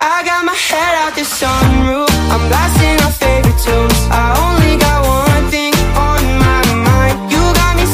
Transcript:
I got my head out the sunroof.